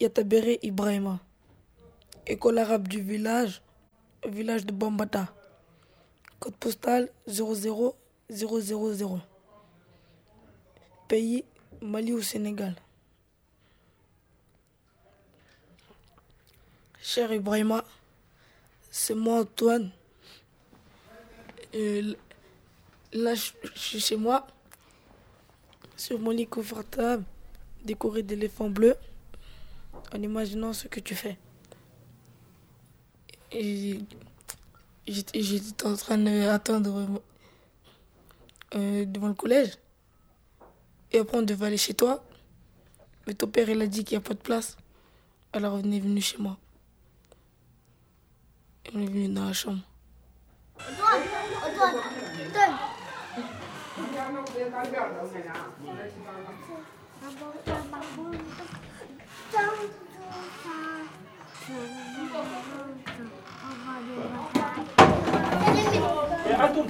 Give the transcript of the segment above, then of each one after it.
Yatabere Ibrahima. École arabe du village, village de Bambata. Code postal 00000. Pays Mali ou Sénégal. Cher Ibrahima, c'est moi Antoine. Euh, là, je suis chez moi, sur mon lit confortable, décoré d'éléphants bleus, en imaginant ce que tu fais. Et j'étais en train d'attendre euh, devant le collège. Et après, on devait aller chez toi. Mais ton père, il a dit qu'il n'y a pas de place. Alors, on est venu chez moi. On est venu dans la chambre.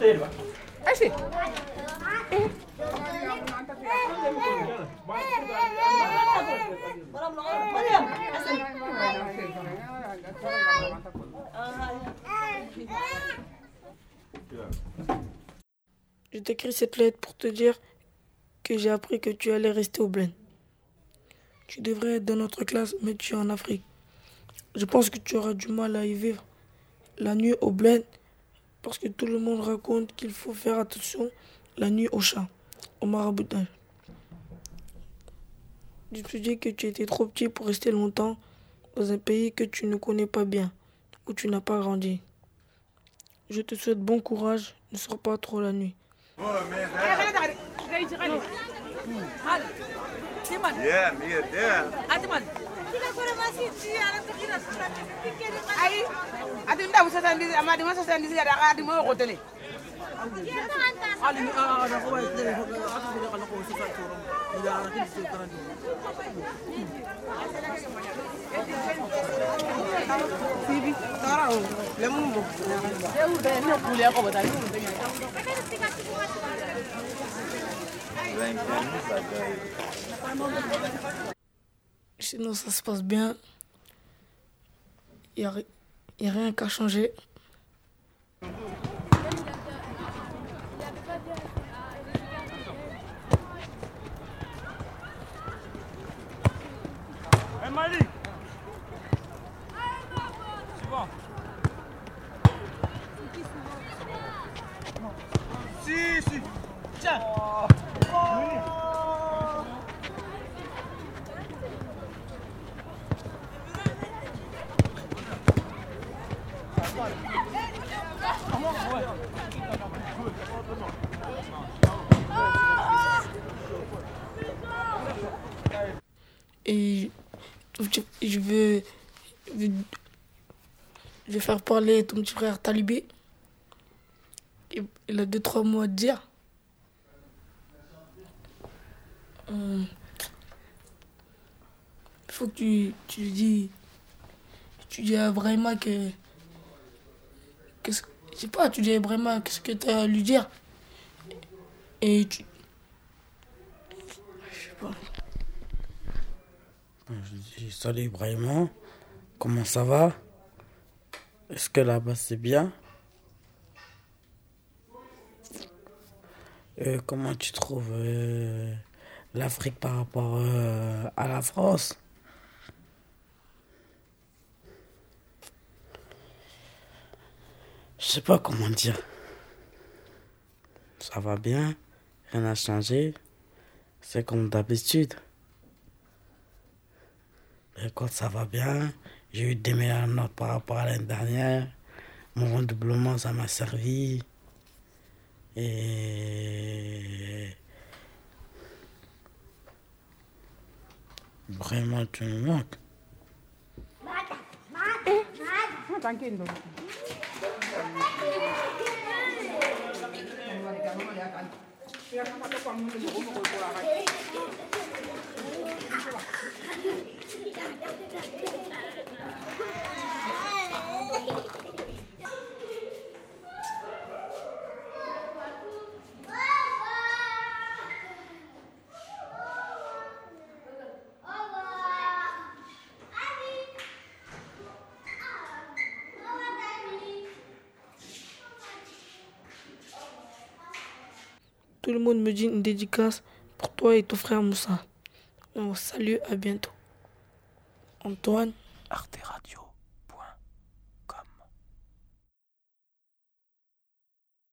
Je t'écris cette lettre pour te dire que j'ai appris que tu allais rester au Blaine. Tu devrais être dans notre classe, mais tu es en Afrique. Je pense que tu auras du mal à y vivre la nuit au Blaine parce que tout le monde raconte qu'il faut faire attention la nuit au chat, au maraboutage. Je te dis que tu étais trop petit pour rester longtemps dans un pays que tu ne connais pas bien, où tu n'as pas grandi. Je te souhaite bon courage, ne sors pas trop la nuit. Yeah, there. ayi ati n tabu sasan disi ama dima sasan disi yada ati mo ko tele ali ni ah na ko wai tele ko ati bele kana ko sisa toro ni da ati disi tara ni bibi tara o le mu mo. Se u de. Sinon, ça se passe bien. Il n'y a, ri- y a rien qu'à changer. Hey Malik Si, si. Tiens. Et je veux, je vais faire parler ton petit frère Talibé. Il a deux, trois mots à dire. Euh, Il faut que tu, tu dis. Tu dis à Brahima que. qu'est-ce- Je sais pas, tu dis à Brahima qu'est-ce que tu as à lui dire. Et tu. Je sais pas. Je dis salut Ibrahima, comment ça va? Est-ce que là-bas c'est bien? Euh, Comment tu trouves euh, l'Afrique par rapport euh, à la France? Je sais pas comment dire. Ça va bien, rien n'a changé, c'est comme d'habitude. Écoute, ça va bien. J'ai eu des meilleures notes par rapport à l'année dernière. Mon redoublement, ça m'a servi. Et. Vraiment, tu me manques. Tout le monde me dit une dédicace pour toi et ton frère Moussa. salut, à bientôt. Antoine, Arte Radio.